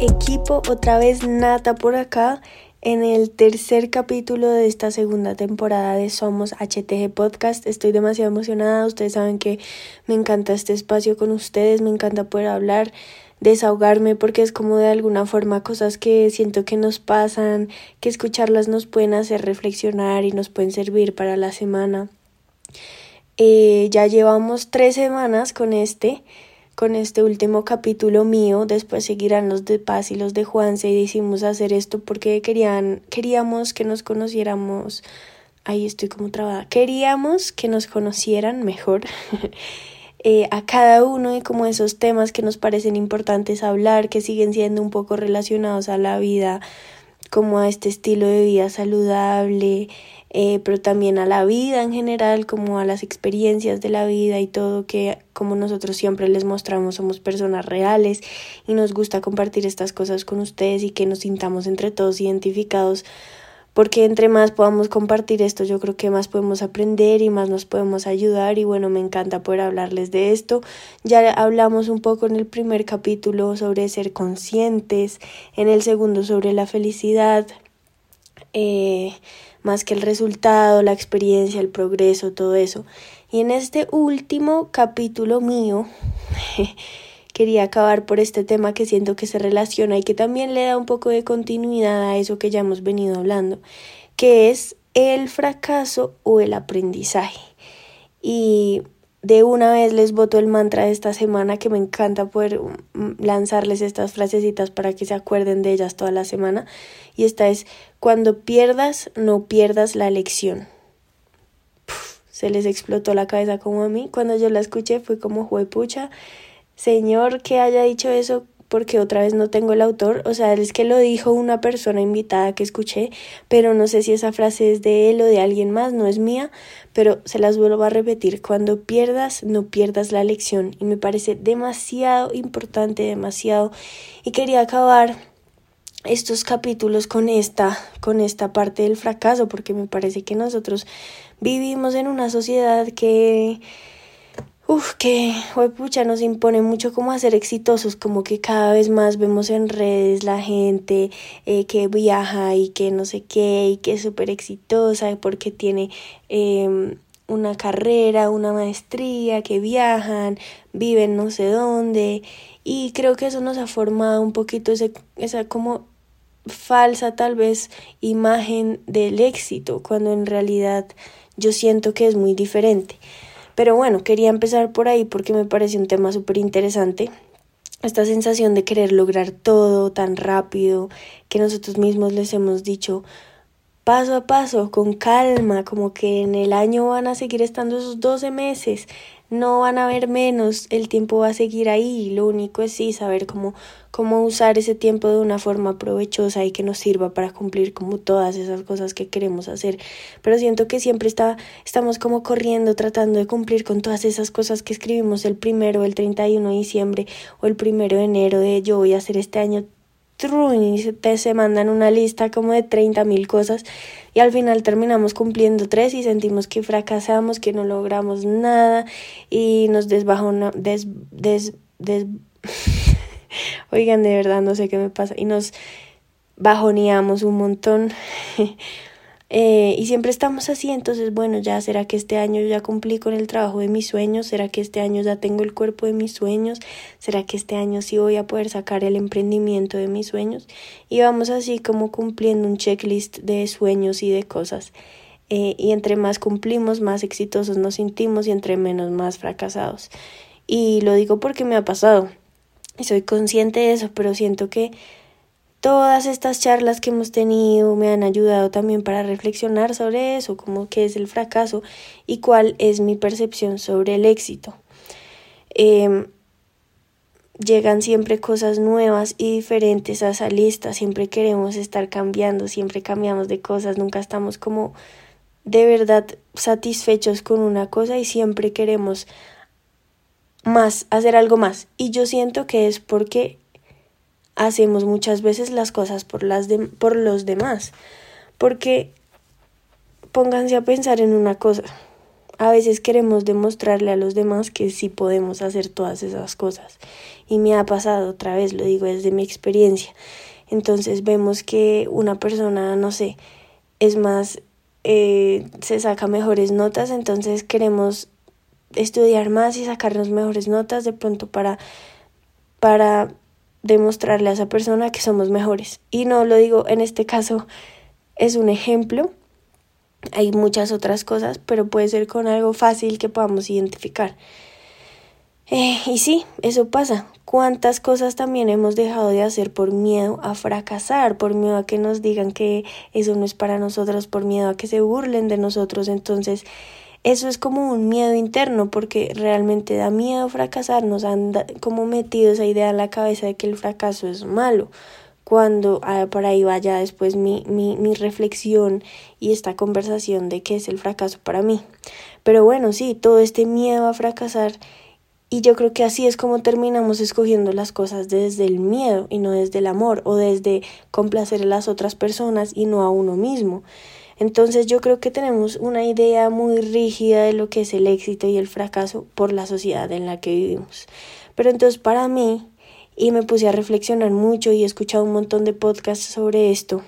equipo, otra vez Nata por acá en el tercer capítulo de esta segunda temporada de Somos HTG Podcast. Estoy demasiado emocionada, ustedes saben que me encanta este espacio con ustedes, me encanta poder hablar, desahogarme porque es como de alguna forma cosas que siento que nos pasan, que escucharlas nos pueden hacer reflexionar y nos pueden servir para la semana. Eh, ya llevamos tres semanas con este con este último capítulo mío, después seguirán los de Paz y los de Juanse y decidimos hacer esto porque querían, queríamos que nos conociéramos, ahí estoy como trabada, queríamos que nos conocieran mejor eh, a cada uno y como esos temas que nos parecen importantes hablar, que siguen siendo un poco relacionados a la vida, como a este estilo de vida saludable, eh, pero también a la vida en general, como a las experiencias de la vida y todo, que como nosotros siempre les mostramos, somos personas reales y nos gusta compartir estas cosas con ustedes y que nos sintamos entre todos identificados porque entre más podamos compartir esto, yo creo que más podemos aprender y más nos podemos ayudar y bueno, me encanta poder hablarles de esto. Ya hablamos un poco en el primer capítulo sobre ser conscientes, en el segundo sobre la felicidad, eh, más que el resultado, la experiencia, el progreso, todo eso. Y en este último capítulo mío, quería acabar por este tema que siento que se relaciona y que también le da un poco de continuidad a eso que ya hemos venido hablando, que es el fracaso o el aprendizaje. Y de una vez les voto el mantra de esta semana que me encanta poder mm, lanzarles estas frasecitas para que se acuerden de ellas toda la semana. Y esta es, cuando pierdas, no pierdas la lección. se les explotó la cabeza como a mí. Cuando yo la escuché fue como juepucha. Señor, que haya dicho eso, porque otra vez no tengo el autor, o sea, es que lo dijo una persona invitada que escuché, pero no sé si esa frase es de él o de alguien más, no es mía, pero se las vuelvo a repetir, cuando pierdas, no pierdas la lección, y me parece demasiado importante, demasiado, y quería acabar estos capítulos con esta, con esta parte del fracaso, porque me parece que nosotros vivimos en una sociedad que Uf, que pucha, nos impone mucho como a ser exitosos, como que cada vez más vemos en redes la gente eh, que viaja y que no sé qué, y que es súper exitosa porque tiene eh, una carrera, una maestría, que viajan, viven no sé dónde, y creo que eso nos ha formado un poquito ese, esa como falsa tal vez imagen del éxito, cuando en realidad yo siento que es muy diferente. Pero bueno, quería empezar por ahí porque me parece un tema súper interesante. Esta sensación de querer lograr todo tan rápido, que nosotros mismos les hemos dicho paso a paso, con calma, como que en el año van a seguir estando esos 12 meses, no van a ver menos, el tiempo va a seguir ahí, lo único es sí saber cómo, cómo usar ese tiempo de una forma provechosa y que nos sirva para cumplir como todas esas cosas que queremos hacer. Pero siento que siempre está, estamos como corriendo, tratando de cumplir con todas esas cosas que escribimos el primero, el 31 de diciembre o el primero de enero de yo voy a hacer este año y se, mandan una lista como de 30 mil cosas y al final terminamos cumpliendo tres y sentimos que fracasamos, que no logramos nada y nos desbajó des, des, des oigan de verdad no sé qué me pasa y nos bajoneamos un montón Eh, y siempre estamos así, entonces bueno, ya será que este año ya cumplí con el trabajo de mis sueños, será que este año ya tengo el cuerpo de mis sueños, será que este año sí voy a poder sacar el emprendimiento de mis sueños y vamos así como cumpliendo un checklist de sueños y de cosas. Eh, y entre más cumplimos, más exitosos nos sentimos y entre menos más fracasados. Y lo digo porque me ha pasado y soy consciente de eso, pero siento que Todas estas charlas que hemos tenido me han ayudado también para reflexionar sobre eso, como qué es el fracaso y cuál es mi percepción sobre el éxito. Em, llegan siempre cosas nuevas y diferentes a esa lista, siempre queremos estar cambiando, siempre cambiamos de cosas, nunca estamos como de verdad satisfechos con una cosa y siempre queremos más, hacer algo más. Y yo siento que es porque hacemos muchas veces las cosas por, las de, por los demás. Porque pónganse a pensar en una cosa. a veces queremos demostrarle a los demás que sí podemos hacer todas esas cosas. Y me ha pasado otra vez, lo digo desde mi experiencia. Entonces vemos que una persona, no sé, es más, eh, se saca mejores notas, entonces queremos estudiar más y sacarnos mejores notas de pronto para, para demostrarle a esa persona que somos mejores. Y no lo digo en este caso, es un ejemplo. Hay muchas otras cosas, pero puede ser con algo fácil que podamos identificar. Eh, y sí, eso pasa. ¿Cuántas cosas también hemos dejado de hacer por miedo a fracasar, por miedo a que nos digan que eso no es para nosotros, por miedo a que se burlen de nosotros? Entonces, eso es como un miedo interno porque realmente da miedo fracasar, nos han como metido esa idea en la cabeza de que el fracaso es malo, cuando ah, por ahí vaya después mi, mi, mi reflexión y esta conversación de qué es el fracaso para mí. Pero bueno, sí, todo este miedo a fracasar y yo creo que así es como terminamos escogiendo las cosas desde el miedo y no desde el amor o desde complacer a las otras personas y no a uno mismo. Entonces yo creo que tenemos una idea muy rígida de lo que es el éxito y el fracaso por la sociedad en la que vivimos. Pero entonces para mí, y me puse a reflexionar mucho y he escuchado un montón de podcasts sobre esto,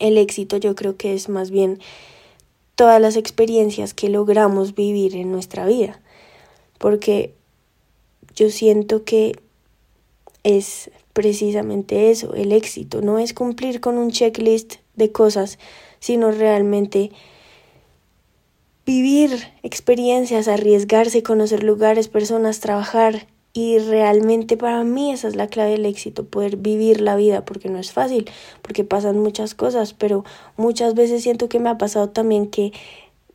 el éxito yo creo que es más bien todas las experiencias que logramos vivir en nuestra vida. Porque yo siento que es precisamente eso, el éxito, no es cumplir con un checklist de cosas, sino realmente vivir experiencias, arriesgarse, conocer lugares, personas, trabajar. Y realmente para mí esa es la clave del éxito, poder vivir la vida, porque no es fácil, porque pasan muchas cosas, pero muchas veces siento que me ha pasado también que,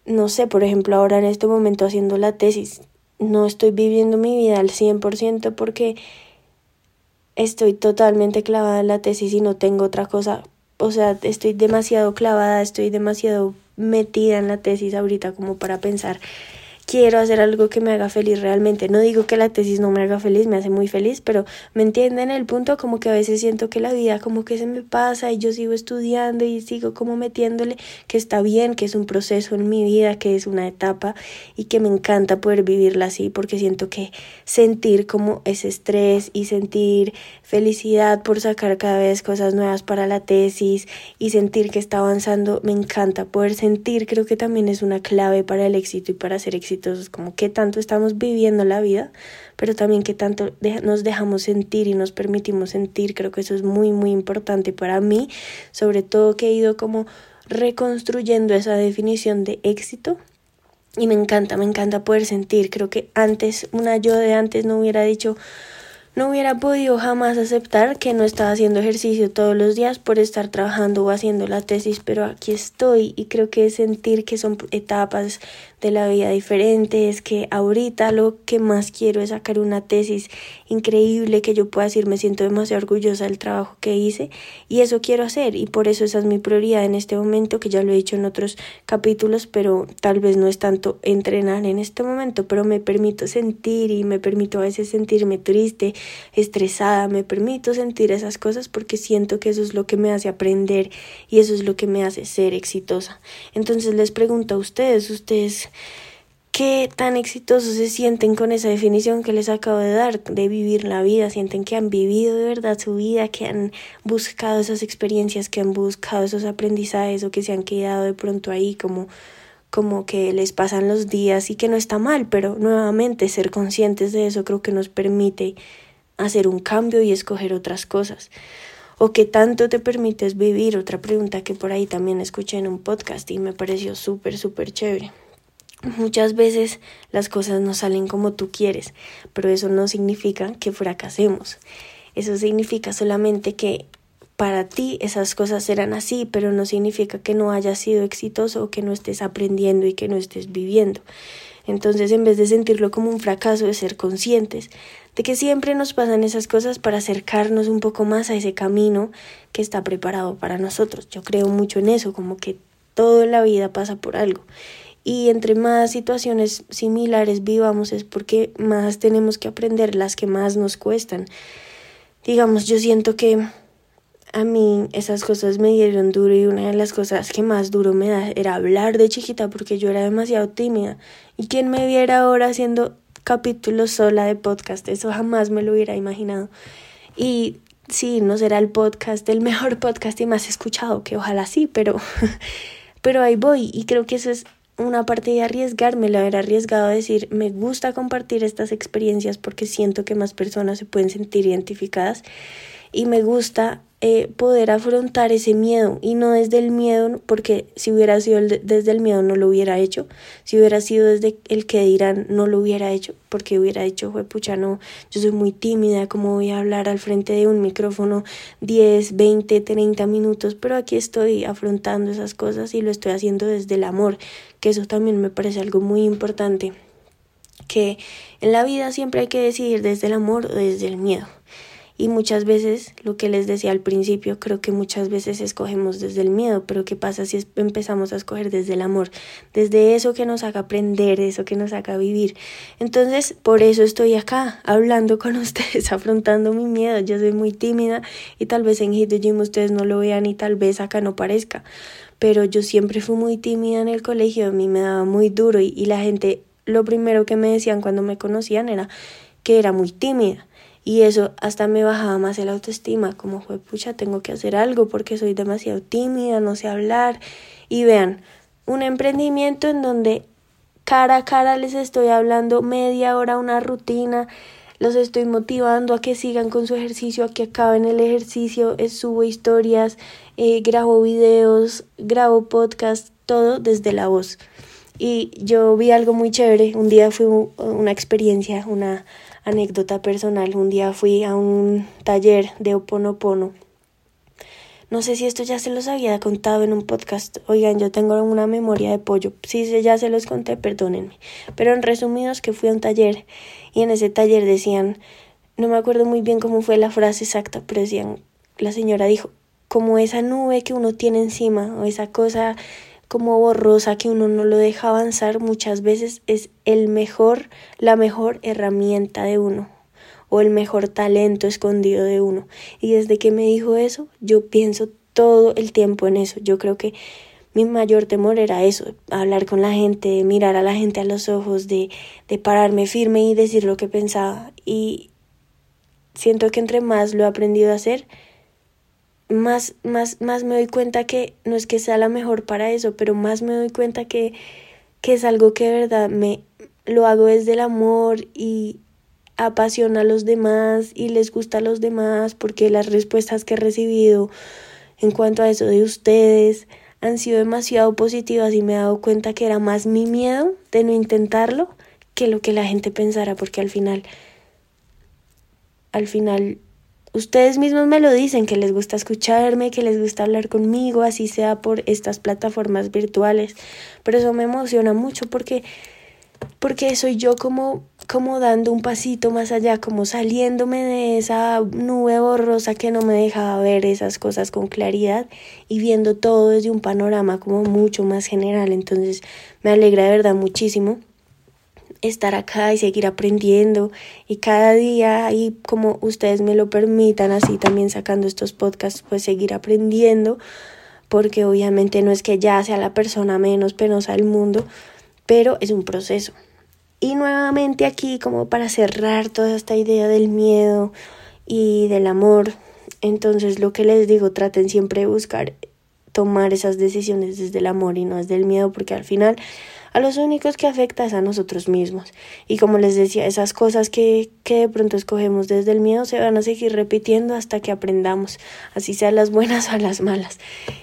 no sé, por ejemplo, ahora en este momento haciendo la tesis, no estoy viviendo mi vida al 100% porque estoy totalmente clavada en la tesis y no tengo otra cosa o sea, estoy demasiado clavada, estoy demasiado metida en la tesis ahorita como para pensar quiero hacer algo que me haga feliz realmente. No digo que la tesis no me haga feliz, me hace muy feliz, pero me entienden el punto como que a veces siento que la vida como que se me pasa y yo sigo estudiando y sigo como metiéndole que está bien, que es un proceso en mi vida, que es una etapa y que me encanta poder vivirla así porque siento que sentir como ese estrés y sentir felicidad por sacar cada vez cosas nuevas para la tesis y sentir que está avanzando, me encanta poder sentir, creo que también es una clave para el éxito y para ser exitoso como qué tanto estamos viviendo la vida, pero también qué tanto nos dejamos sentir y nos permitimos sentir. Creo que eso es muy, muy importante para mí, sobre todo que he ido como reconstruyendo esa definición de éxito. Y me encanta, me encanta poder sentir. Creo que antes, una yo de antes no hubiera dicho, no hubiera podido jamás aceptar que no estaba haciendo ejercicio todos los días por estar trabajando o haciendo la tesis, pero aquí estoy y creo que sentir que son etapas de la vida diferentes, que ahorita lo que más quiero es sacar una tesis increíble que yo pueda decir me siento demasiado orgullosa del trabajo que hice y eso quiero hacer y por eso esa es mi prioridad en este momento que ya lo he dicho en otros capítulos pero tal vez no es tanto entrenar en este momento pero me permito sentir y me permito a veces sentirme triste, estresada, me permito sentir esas cosas porque siento que eso es lo que me hace aprender y eso es lo que me hace ser exitosa. Entonces les pregunto a ustedes, ustedes qué tan exitosos se sienten con esa definición que les acabo de dar de vivir la vida, sienten que han vivido de verdad su vida, que han buscado esas experiencias, que han buscado esos aprendizajes o que se han quedado de pronto ahí como como que les pasan los días y que no está mal, pero nuevamente ser conscientes de eso creo que nos permite hacer un cambio y escoger otras cosas. ¿O qué tanto te permites vivir? Otra pregunta que por ahí también escuché en un podcast y me pareció súper, súper chévere. Muchas veces las cosas no salen como tú quieres, pero eso no significa que fracasemos. Eso significa solamente que para ti esas cosas eran así, pero no significa que no hayas sido exitoso o que no estés aprendiendo y que no estés viviendo. Entonces, en vez de sentirlo como un fracaso, de ser conscientes de que siempre nos pasan esas cosas para acercarnos un poco más a ese camino que está preparado para nosotros. Yo creo mucho en eso, como que toda la vida pasa por algo y entre más situaciones similares vivamos es porque más tenemos que aprender las que más nos cuestan. Digamos, yo siento que a mí esas cosas me dieron duro y una de las cosas que más duro me da era hablar de chiquita porque yo era demasiado tímida. Y quien me viera ahora haciendo capítulos sola de podcast, eso jamás me lo hubiera imaginado. Y sí, no será el podcast, el mejor podcast y más escuchado, que ojalá sí, pero, pero ahí voy y creo que eso es una parte de arriesgarme, el haber arriesgado a decir, me gusta compartir estas experiencias porque siento que más personas se pueden sentir identificadas y me gusta eh, poder afrontar ese miedo y no desde el miedo, porque si hubiera sido desde el miedo no lo hubiera hecho, si hubiera sido desde el que dirán no lo hubiera hecho, porque hubiera dicho, pucha, no, yo soy muy tímida, ¿cómo voy a hablar al frente de un micrófono 10, 20, 30 minutos? Pero aquí estoy afrontando esas cosas y lo estoy haciendo desde el amor, que eso también me parece algo muy importante, que en la vida siempre hay que decidir desde el amor o desde el miedo. Y muchas veces, lo que les decía al principio, creo que muchas veces escogemos desde el miedo, pero ¿qué pasa si empezamos a escoger desde el amor? Desde eso que nos haga aprender, eso que nos haga vivir. Entonces, por eso estoy acá, hablando con ustedes, afrontando mi miedo. Yo soy muy tímida y tal vez en Hit the Gym ustedes no lo vean y tal vez acá no parezca. Pero yo siempre fui muy tímida en el colegio, a mí me daba muy duro y, y la gente, lo primero que me decían cuando me conocían era que era muy tímida y eso hasta me bajaba más el autoestima, como fue, pucha, tengo que hacer algo porque soy demasiado tímida, no sé hablar. Y vean, un emprendimiento en donde cara a cara les estoy hablando media hora, una rutina, los estoy motivando a que sigan con su ejercicio, a que acaben el ejercicio, subo historias, eh, grabo videos, grabo podcast, todo desde la voz. Y yo vi algo muy chévere, un día fue una experiencia, una anécdota personal. Un día fui a un taller de Oponopono. No sé si esto ya se los había contado en un podcast. Oigan, yo tengo una memoria de pollo. Si ya se los conté, perdónenme. Pero en resumidos que fui a un taller y en ese taller decían, no me acuerdo muy bien cómo fue la frase exacta, pero decían, la señora dijo, como esa nube que uno tiene encima o esa cosa como borrosa que uno no lo deja avanzar muchas veces es el mejor, la mejor herramienta de uno o el mejor talento escondido de uno. Y desde que me dijo eso, yo pienso todo el tiempo en eso. Yo creo que mi mayor temor era eso, hablar con la gente, mirar a la gente a los ojos, de, de pararme firme y decir lo que pensaba. Y siento que entre más lo he aprendido a hacer, más, más, más me doy cuenta que no es que sea la mejor para eso, pero más me doy cuenta que, que es algo que de verdad me lo hago desde el amor y apasiona a los demás y les gusta a los demás porque las respuestas que he recibido en cuanto a eso de ustedes han sido demasiado positivas y me he dado cuenta que era más mi miedo de no intentarlo que lo que la gente pensara porque al final al final Ustedes mismos me lo dicen, que les gusta escucharme, que les gusta hablar conmigo, así sea por estas plataformas virtuales. Pero eso me emociona mucho porque, porque soy yo como, como dando un pasito más allá, como saliéndome de esa nube borrosa que no me dejaba ver esas cosas con claridad y viendo todo desde un panorama como mucho más general. Entonces me alegra de verdad muchísimo estar acá y seguir aprendiendo. Y cada día y como ustedes me lo permitan así también sacando estos podcasts pues seguir aprendiendo porque obviamente no es que ya sea la persona menos penosa del mundo pero es un proceso. Y nuevamente aquí como para cerrar toda esta idea del miedo y del amor entonces lo que les digo traten siempre de buscar tomar esas decisiones desde el amor y no desde el miedo porque al final a los únicos que afecta es a nosotros mismos. Y como les decía, esas cosas que, que de pronto escogemos desde el miedo se van a seguir repitiendo hasta que aprendamos, así sean las buenas o las malas.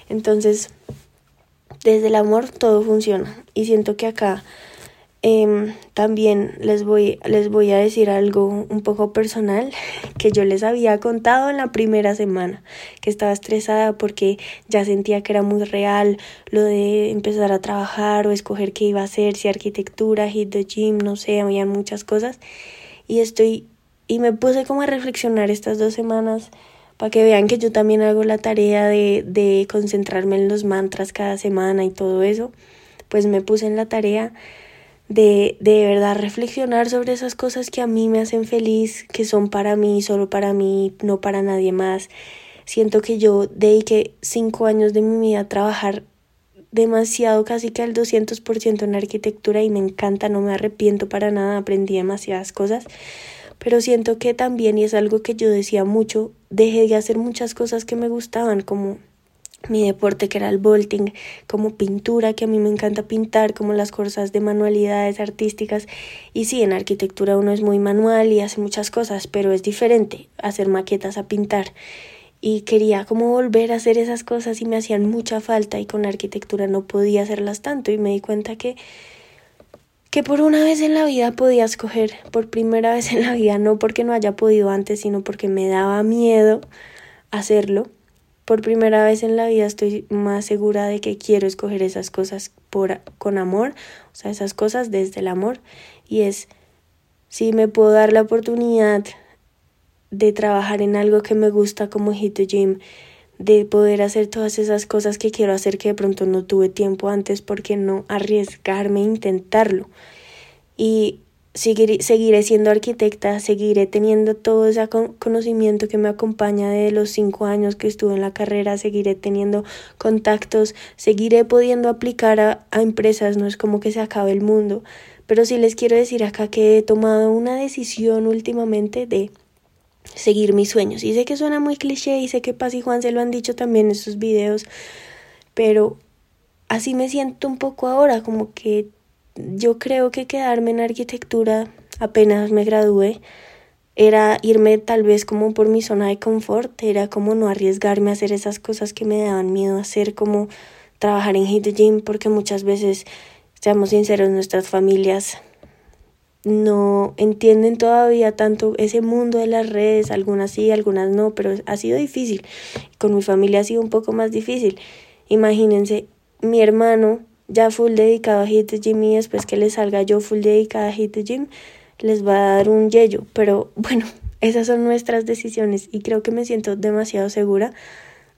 Entonces, desde el amor todo funciona. Y siento que acá Em, también les voy, les voy a decir algo un poco personal que yo les había contado en la primera semana, que estaba estresada porque ya sentía que era muy real lo de empezar a trabajar o escoger qué iba a hacer, si arquitectura, hit the gym, no sé, había muchas cosas. Y estoy, y me puse como a reflexionar estas dos semanas para que vean que yo también hago la tarea de concentrarme en los mantras cada semana y todo eso. Pues me puse en la tarea de, de verdad reflexionar sobre esas cosas que a mí me hacen feliz, que son para mí, solo para mí, no para nadie más, Siento que yo dediqué cinco años de mi vida a trabajar demasiado, casi que al 200% en arquitectura y me encanta, no me arrepiento para nada, aprendí demasiadas cosas, pero siento que también, y es algo que yo decía mucho, dejé de hacer muchas cosas que me gustaban, como mi deporte que era el vaulting, como pintura, que a mí me encanta pintar, como las cosas de manualidades artísticas. Y sí, en arquitectura uno es muy manual y hace muchas cosas, pero es diferente hacer maquetas a pintar. Y quería como volver a hacer esas cosas y me hacían mucha falta y con arquitectura no podía hacerlas tanto y me di cuenta que que por una vez en la vida podía escoger, por primera vez en la vida, no porque no haya podido antes, sino porque me daba miedo hacerlo por primera vez en la vida estoy más segura de que quiero escoger esas cosas con amor, o sea, esas cosas desde el amor. Y es, si me puedo dar la oportunidad de trabajar en algo que me gusta como Hit the Gym, de poder hacer todas esas cosas que quiero hacer que de pronto no tuve tiempo antes, porque no arriesgarme a intentarlo? Y seguiré, siendo arquitecta, seguiré teniendo todo ese conocimiento que me acompaña de los cinco años que estuve en la carrera, seguiré teniendo contactos, seguiré pudiendo aplicar a, a empresas, no es como que se acabe el mundo, pero sí les quiero decir acá que he tomado una decisión últimamente de seguir mis sueños. Y sé que suena muy cliché y sé que Paz y Juan se lo han dicho también en sus videos, pero así me siento un poco ahora, como que yo creo que quedarme en arquitectura apenas me gradué era irme tal vez como por mi zona de confort, era como no arriesgarme a hacer esas cosas que me daban miedo hacer, como trabajar en Hit Gym, porque muchas veces, seamos sinceros, nuestras familias no entienden todavía tanto ese mundo de las redes, algunas sí, algunas no, pero ha sido difícil. Con mi familia ha sido un poco más difícil. Imagínense, mi hermano ya full dedicado a Hit the Gym y después que le salga yo full dedicada a Hit the Gym, les va a dar un yello. Pero bueno, esas son nuestras decisiones y creo que me siento demasiado segura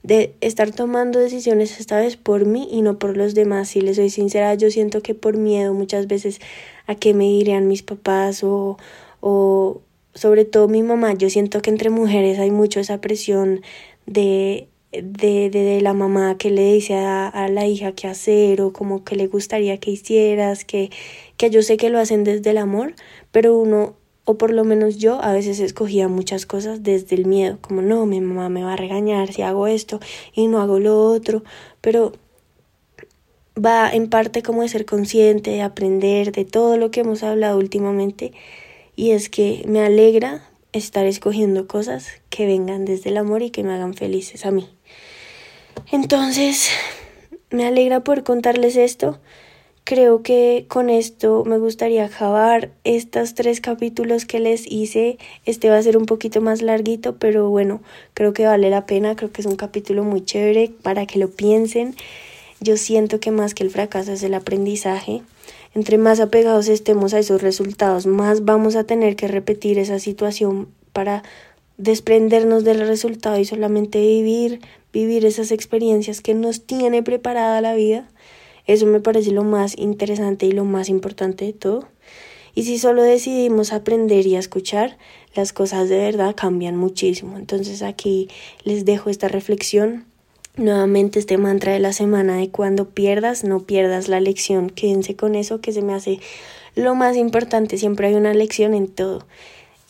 de estar tomando decisiones esta vez por mí y no por los demás. Si les soy sincera, yo siento que por miedo muchas veces a qué me dirían mis papás o, o sobre todo mi mamá, yo siento que entre mujeres hay mucho esa presión de de, de, la mamá que le dice a, a, la hija qué hacer o como que le gustaría que hicieras, que, que yo sé que lo hacen desde el amor, pero uno, o por lo menos yo, a veces escogía muchas cosas desde el miedo, como no, mi mamá me va a regañar si hago esto y no hago lo otro, pero va en parte como de ser consciente, de aprender de todo lo que hemos hablado últimamente y es que me alegra estar escogiendo cosas que vengan desde el amor y que me hagan felices a mí. Entonces, me alegra por contarles esto. Creo que con esto me gustaría acabar estos tres capítulos que les hice. Este va a ser un poquito más larguito, pero bueno, creo que vale la pena. Creo que es un capítulo muy chévere para que lo piensen. Yo siento que más que el fracaso es el aprendizaje. Entre más apegados estemos a esos resultados, más vamos a tener que repetir esa situación para desprendernos del resultado y solamente vivir, vivir esas experiencias que nos tiene preparada la vida. Eso me parece lo más interesante y lo más importante de todo. Y si solo decidimos aprender y escuchar, las cosas de verdad cambian muchísimo. Entonces aquí les dejo esta reflexión. Nuevamente este mantra de la semana de cuando pierdas, no pierdas la lección. Quédense con eso que se me hace lo más importante. Siempre hay una lección en todo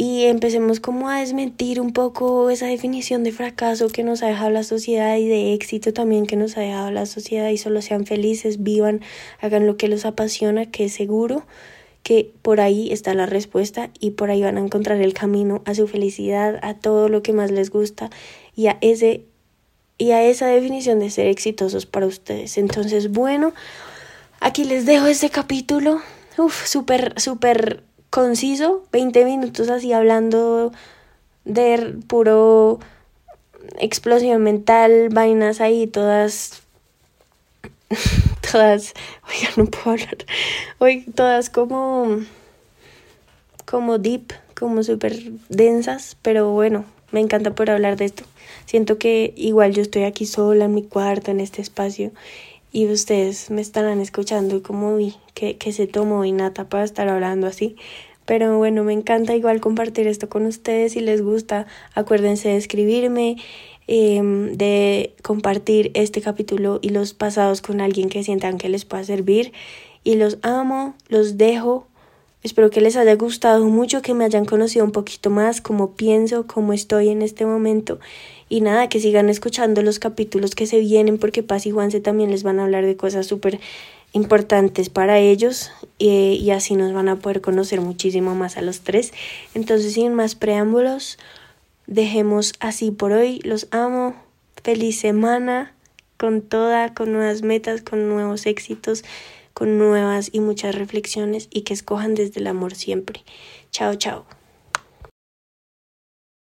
y empecemos como a desmentir un poco esa definición de fracaso que nos ha dejado la sociedad y de éxito también que nos ha dejado la sociedad y solo sean felices, vivan, hagan lo que los apasiona, que es seguro que por ahí está la respuesta y por ahí van a encontrar el camino a su felicidad, a todo lo que más les gusta y a ese y a esa definición de ser exitosos para ustedes. Entonces, bueno, aquí les dejo este capítulo. Uf, súper, súper conciso, 20 minutos así hablando de puro explosión mental, vainas ahí todas todas, oiga, no puedo hablar. Hoy todas como como deep, como súper densas, pero bueno, me encanta por hablar de esto. Siento que igual yo estoy aquí sola en mi cuarto, en este espacio, y ustedes me estarán escuchando como vi que, que se tomó y nata para estar hablando así. Pero bueno, me encanta igual compartir esto con ustedes. Si les gusta, acuérdense de escribirme. em, de compartir este capítulo y los pasados con alguien que sientan que les pueda servir. Y los amo, los dejo. Espero que les haya gustado mucho, que me hayan conocido un poquito más, cómo pienso, cómo estoy en este momento. Y nada, que sigan escuchando los capítulos que se vienen, porque Paz y Juanse también les van a hablar de cosas súper importantes para ellos y así nos van a poder conocer muchísimo más a los tres. Entonces, sin más preámbulos, dejemos así por hoy. Los amo. Feliz semana con toda, con nuevas metas, con nuevos éxitos, con nuevas y muchas reflexiones y que escojan desde el amor siempre. Chao, chao.